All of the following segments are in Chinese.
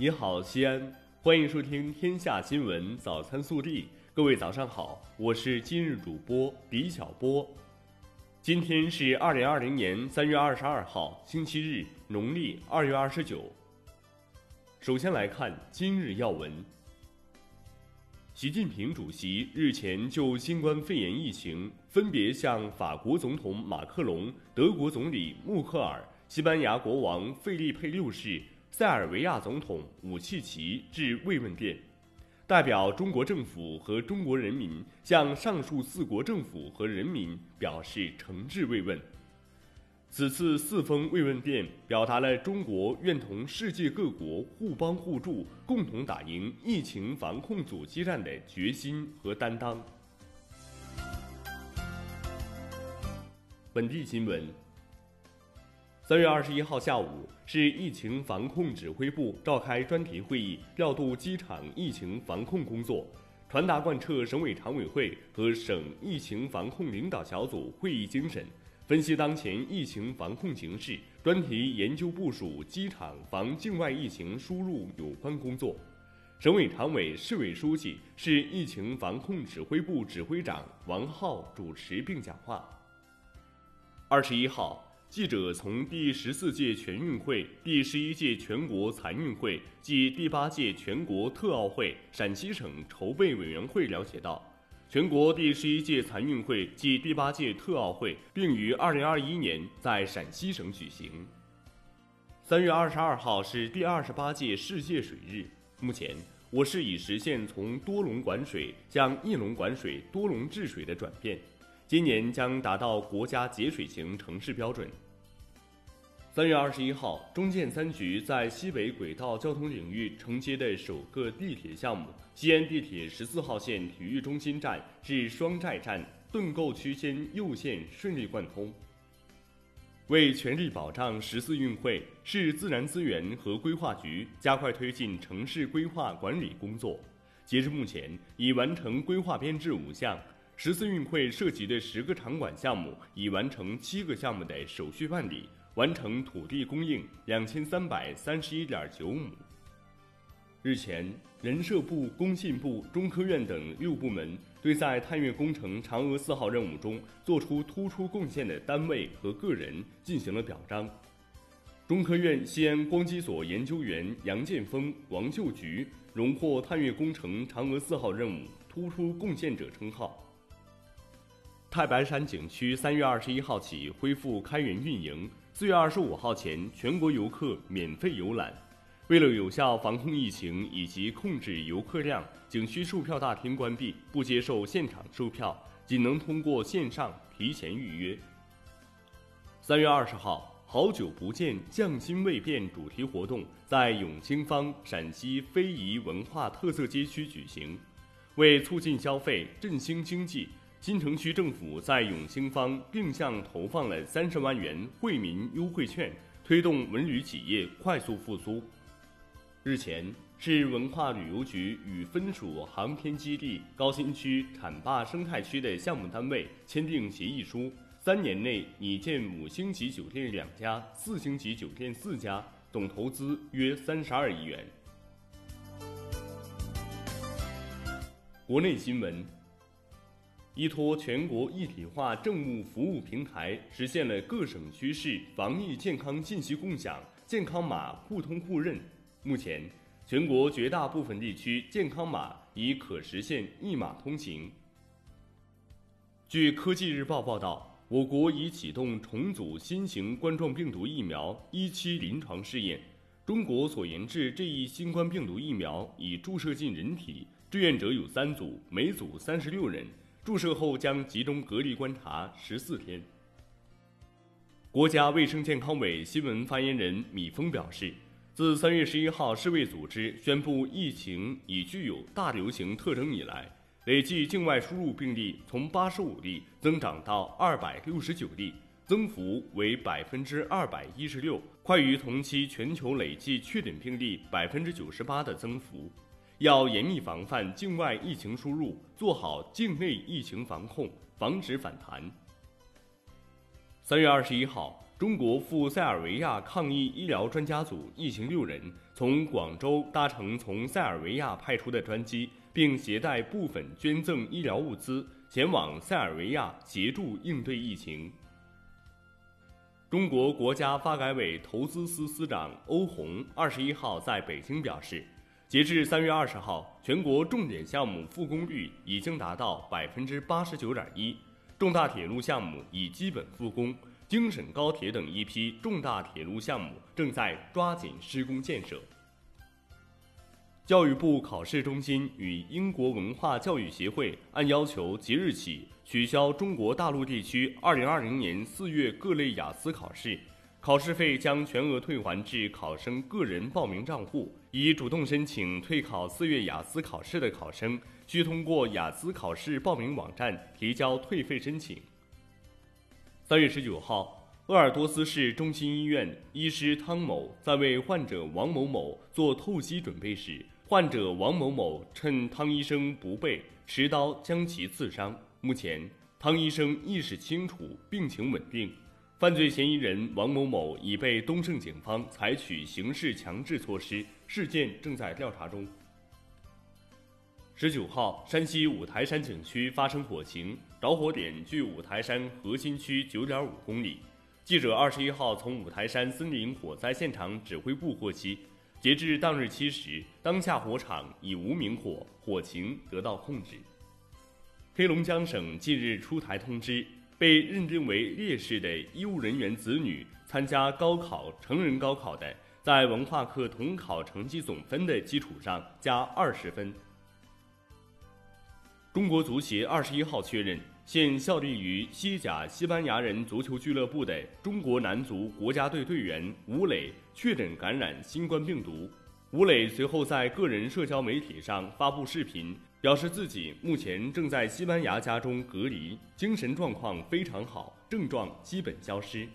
你好，西安，欢迎收听《天下新闻早餐速递》。各位早上好，我是今日主播李小波。今天是二零二零年三月二十二号，星期日，农历二月二十九。首先来看今日要闻。习近平主席日前就新冠肺炎疫情，分别向法国总统马克龙、德国总理默克尔、西班牙国王费利佩六世、塞尔维亚总统武契奇致慰问电，代表中国政府和中国人民向上述四国政府和人民表示诚挚慰问。此次四封慰问电表达了中国愿同世界各国互帮互助，共同打赢疫情防控阻击战的决心和担当。本地新闻：三月二十一号下午，市疫情防控指挥部召开专题会议，调度机场疫情防控工作，传达贯彻省委常委会和省疫情防控领导小组会议精神。分析当前疫情防控形势，专题研究部署机场防境外疫情输入有关工作。省委常委、市委书记、市疫情防控指挥部指挥长王浩主持并讲话。二十一号，记者从第十四届全运会、第十一届全国残运会暨第八届全国特奥会陕西省筹备委员会了解到。全国第十一届残运会暨第八届特奥会并于二零二一年在陕西省举行。三月二十二号是第二十八届世界水日。目前，我市已实现从多龙管水向一龙管水、多龙治水的转变，今年将达到国家节水型城市标准。三月二十一号，中建三局在西北轨道交通领域承接的首个地铁项目——西安地铁十四号线体育中心站至双寨站盾构区间右线顺利贯通。为全力保障十四运会，市自然资源和规划局加快推进城市规划管理工作。截至目前，已完成规划编制五项，十四运会涉及的十个场馆项目已完成七个项目的手续办理。完成土地供应两千三百三十一点九亩。日前，人社部、工信部、中科院等六部门对在探月工程嫦娥四号任务中作出突出贡献的单位和个人进行了表彰。中科院西安光机所研究员杨建峰、王秀菊荣获探月工程嫦娥四号任务突出贡献者称号。太白山景区三月二十一号起恢复开园运营。四月二十五号前，全国游客免费游览。为了有效防控疫情以及控制游客量，景区售票大厅关闭，不接受现场售票，仅能通过线上提前预约。三月二十号，好久不见，匠心未变主题活动在永清坊陕西非遗文化特色街区举行，为促进消费、振兴经济。新城区政府在永兴坊定向投放了三十万元惠民优惠券，推动文旅企业快速复苏。日前，市文化旅游局与分属航天基地高新区浐灞生态区的项目单位签订协议书，三年内拟建五星级酒店两家，四星级酒店四家，总投资约三十二亿元。国内新闻。依托全国一体化政务服务平台，实现了各省区市防疫健康信息共享、健康码互通互认。目前，全国绝大部分地区健康码已可实现一码通行。据科技日报报道，我国已启动重组新型冠状病毒疫苗一期临床试验。中国所研制这一新冠病毒疫苗已注射进人体，志愿者有三组，每组三十六人。注射后将集中隔离观察十四天。国家卫生健康委新闻发言人米峰表示，自三月十一号世卫组织宣布疫情已具有大流行特征以来，累计境外输入病例从八十五例增长到二百六十九例，增幅为百分之二百一十六，快于同期全球累计确诊病例百分之九十八的增幅。要严密防范境外疫情输入，做好境内疫情防控，防止反弹。三月二十一号，中国赴塞尔维亚抗疫医疗专家组一行六人从广州搭乘从塞尔维亚派出的专机，并携带部分捐赠医疗物资前往塞尔维亚协助应对疫情。中国国家发改委投资司司长欧红二十一号在北京表示，截至三月二十号，全国重点项目复工率已经达到百分之八十九点一，重大铁路项目已基本复工。京沈高铁等一批重大铁路项目正在抓紧施工建设。教育部考试中心与英国文化教育协会按要求即日起取消中国大陆地区2020年4月各类雅思考试，考试费将全额退还至考生个人报名账户。已主动申请退考四月雅思考试的考生，需通过雅思考试报名网站提交退费申请。三月十九号，鄂尔多斯市中心医院医师汤某在为患者王某某做透析准备时，患者王某某趁汤医生不备，持刀将其刺伤。目前，汤医生意识清楚，病情稳定。犯罪嫌疑人王某某已被东胜警方采取刑事强制措施，事件正在调查中。十九号，山西五台山景区发生火情，着火点距五台山核心区九点五公里。记者二十一号从五台山森林火灾现场指挥部获悉，截至当日七时，当下火场已无明火，火情得到控制。黑龙江省近日出台通知，被认定为烈士的医务人员子女参加高考成人高考的，在文化课统考成绩总分的基础上加二十分。中国足协二十一号确认，现效力于西甲西班牙人足球俱乐部的中国男足国家队队员吴磊确诊感染新冠病毒。吴磊随后在个人社交媒体上发布视频，表示自己目前正在西班牙家中隔离，精神状况非常好，症状基本消失。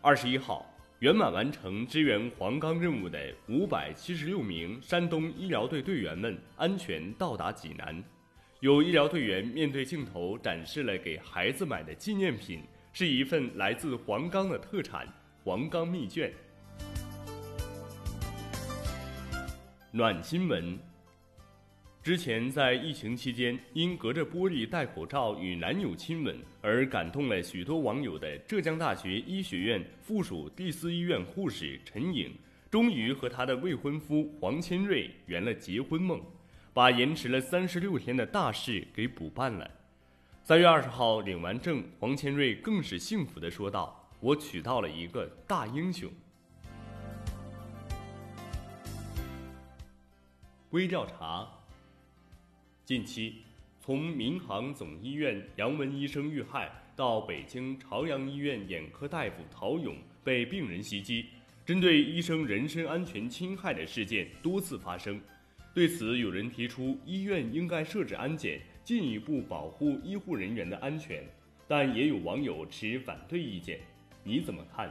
二十一号。圆满完成支援黄冈任务的五百七十六名山东医疗队队员们安全到达济南。有医疗队员面对镜头展示了给孩子买的纪念品，是一份来自黄冈的特产——黄冈蜜卷。暖新闻。之前在疫情期间，因隔着玻璃戴口罩与男友亲吻而感动了许多网友的浙江大学医学院附属第四医院护士陈颖，终于和她的未婚夫黄千瑞圆了结婚梦，把延迟了三十六天的大事给补办了。三月二十号领完证，黄千瑞更是幸福地说道：“我娶到了一个大英雄。”微调查。近期，从民航总医院杨文医生遇害到北京朝阳医院眼科大夫陶勇被病人袭击，针对医生人身安全侵害的事件多次发生。对此，有人提出医院应该设置安检，进一步保护医护人员的安全，但也有网友持反对意见。你怎么看？